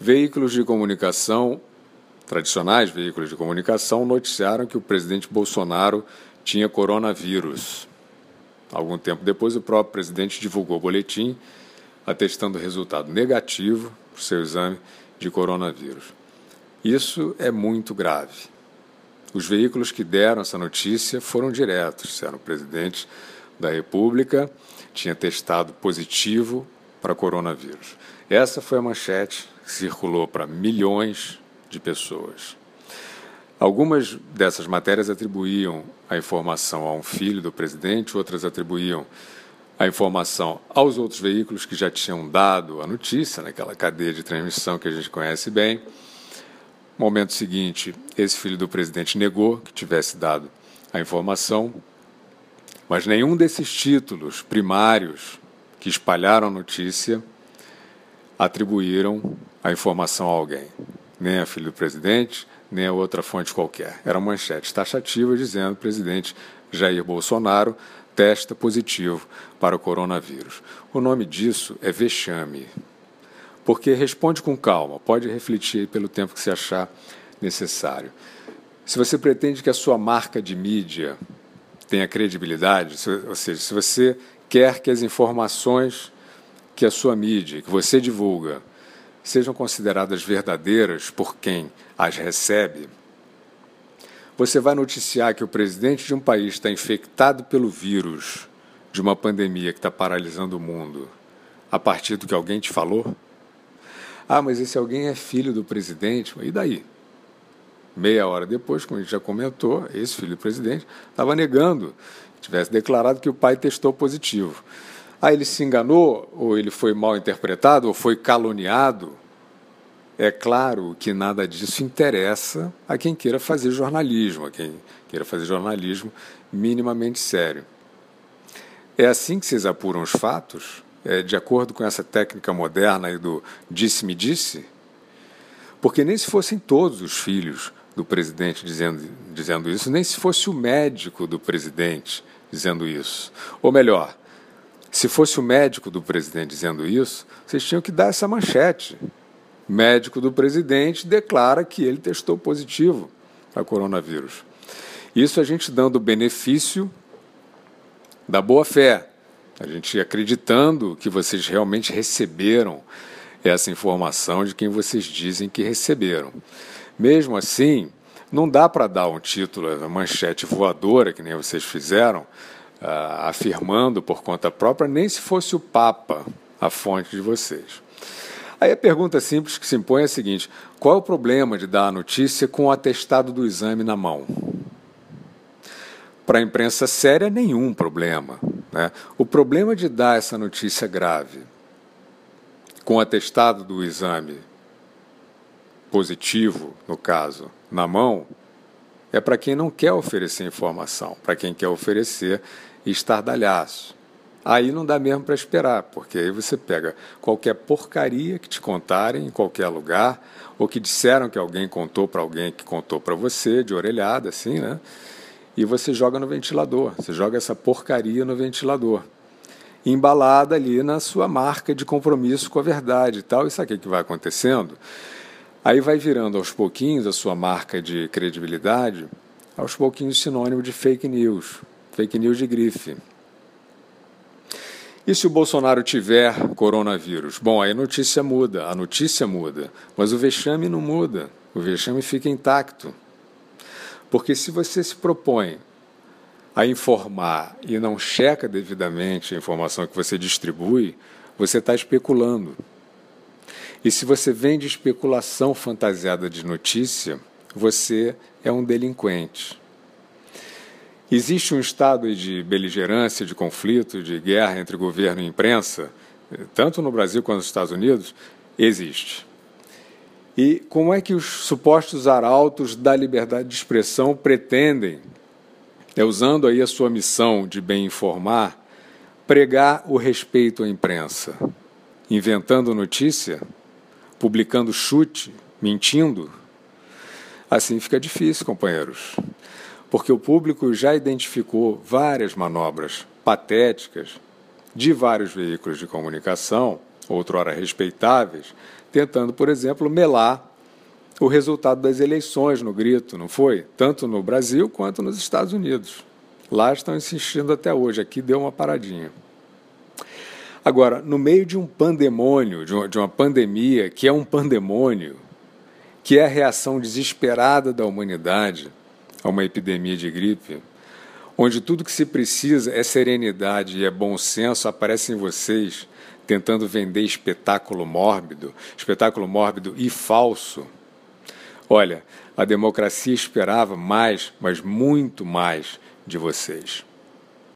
veículos de comunicação, tradicionais veículos de comunicação, noticiaram que o presidente Bolsonaro tinha coronavírus. Algum tempo depois, o próprio presidente divulgou o boletim atestando resultado negativo para o seu exame de coronavírus. Isso é muito grave. Os veículos que deram essa notícia foram diretos, disseram o presidente da República tinha testado positivo para coronavírus. Essa foi a manchete circulou para milhões de pessoas. Algumas dessas matérias atribuíam a informação a um filho do presidente, outras atribuíam a informação aos outros veículos que já tinham dado a notícia, naquela cadeia de transmissão que a gente conhece bem. No momento seguinte, esse filho do presidente negou que tivesse dado a informação, mas nenhum desses títulos primários que espalharam a notícia atribuíram a informação a alguém, nem a filho do presidente, nem a outra fonte qualquer. Eram manchetes taxativas dizendo que o presidente Jair Bolsonaro testa positivo para o coronavírus. O nome disso é vexame. Porque responde com calma, pode refletir pelo tempo que se achar necessário. Se você pretende que a sua marca de mídia tenha credibilidade, ou seja, se você quer que as informações que a sua mídia, que você divulga, sejam consideradas verdadeiras por quem as recebe, você vai noticiar que o presidente de um país está infectado pelo vírus de uma pandemia que está paralisando o mundo a partir do que alguém te falou? Ah, mas esse alguém é filho do presidente, e daí? Meia hora depois, como a gente já comentou, esse filho do presidente estava negando, tivesse declarado que o pai testou positivo. Ah, ele se enganou, ou ele foi mal interpretado, ou foi caluniado. É claro que nada disso interessa a quem queira fazer jornalismo, a quem queira fazer jornalismo minimamente sério. É assim que vocês apuram os fatos? É, de acordo com essa técnica moderna do disse-me disse? Porque nem se fossem todos os filhos do presidente dizendo, dizendo isso, nem se fosse o médico do presidente dizendo isso. Ou melhor, se fosse o médico do presidente dizendo isso, vocês tinham que dar essa manchete. Médico do presidente declara que ele testou positivo para coronavírus. Isso a gente dando benefício da boa fé, a gente acreditando que vocês realmente receberam essa informação de quem vocês dizem que receberam. Mesmo assim, não dá para dar um título, uma manchete voadora, que nem vocês fizeram, uh, afirmando por conta própria, nem se fosse o Papa a fonte de vocês. Aí a pergunta simples que se impõe é a seguinte: qual é o problema de dar a notícia com o atestado do exame na mão? Para a imprensa séria, nenhum problema. Né? O problema de dar essa notícia grave com o atestado do exame positivo, no caso, na mão, é para quem não quer oferecer informação, para quem quer oferecer estardalhaço. Aí não dá mesmo para esperar, porque aí você pega qualquer porcaria que te contarem em qualquer lugar, ou que disseram que alguém contou para alguém que contou para você, de orelhada, assim, né? E você joga no ventilador, você joga essa porcaria no ventilador, embalada ali na sua marca de compromisso com a verdade e tal. E sabe o que vai acontecendo? Aí vai virando aos pouquinhos a sua marca de credibilidade, aos pouquinhos sinônimo de fake news, fake news de grife. E se o Bolsonaro tiver coronavírus? Bom, aí a notícia muda, a notícia muda, mas o vexame não muda, o vexame fica intacto. Porque se você se propõe a informar e não checa devidamente a informação que você distribui, você está especulando. E se você vende especulação fantasiada de notícia, você é um delinquente. Existe um estado de beligerância, de conflito, de guerra entre governo e imprensa, tanto no Brasil quanto nos Estados Unidos? Existe. E como é que os supostos arautos da liberdade de expressão pretendem, é, usando aí a sua missão de bem informar, pregar o respeito à imprensa? Inventando notícia? Publicando chute? Mentindo? Assim fica difícil, companheiros porque o público já identificou várias manobras patéticas de vários veículos de comunicação, outrora respeitáveis, tentando, por exemplo, melar o resultado das eleições no grito, não foi? Tanto no Brasil quanto nos Estados Unidos. Lá estão insistindo até hoje, aqui deu uma paradinha. Agora, no meio de um pandemônio, de uma, de uma pandemia que é um pandemônio, que é a reação desesperada da humanidade a uma epidemia de gripe, onde tudo que se precisa é serenidade e é bom senso, aparecem vocês tentando vender espetáculo mórbido, espetáculo mórbido e falso. Olha, a democracia esperava mais, mas muito mais de vocês.